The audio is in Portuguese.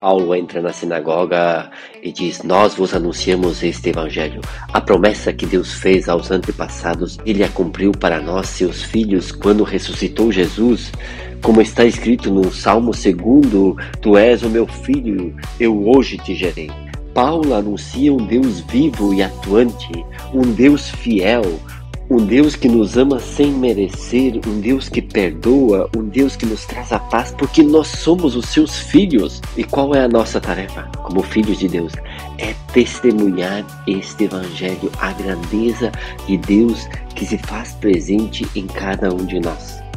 Paulo entra na sinagoga e diz: Nós vos anunciamos este evangelho. A promessa que Deus fez aos antepassados, ele a cumpriu para nós, seus filhos, quando ressuscitou Jesus. Como está escrito no Salmo 2: Tu és o meu filho, eu hoje te gerei. Paulo anuncia um Deus vivo e atuante, um Deus fiel, um Deus que nos ama sem merecer, um Deus que perdoa, um Deus que nos traz a paz, porque nós somos os seus filhos. E qual é a nossa tarefa como filhos de Deus? É testemunhar este Evangelho, a grandeza de Deus que se faz presente em cada um de nós.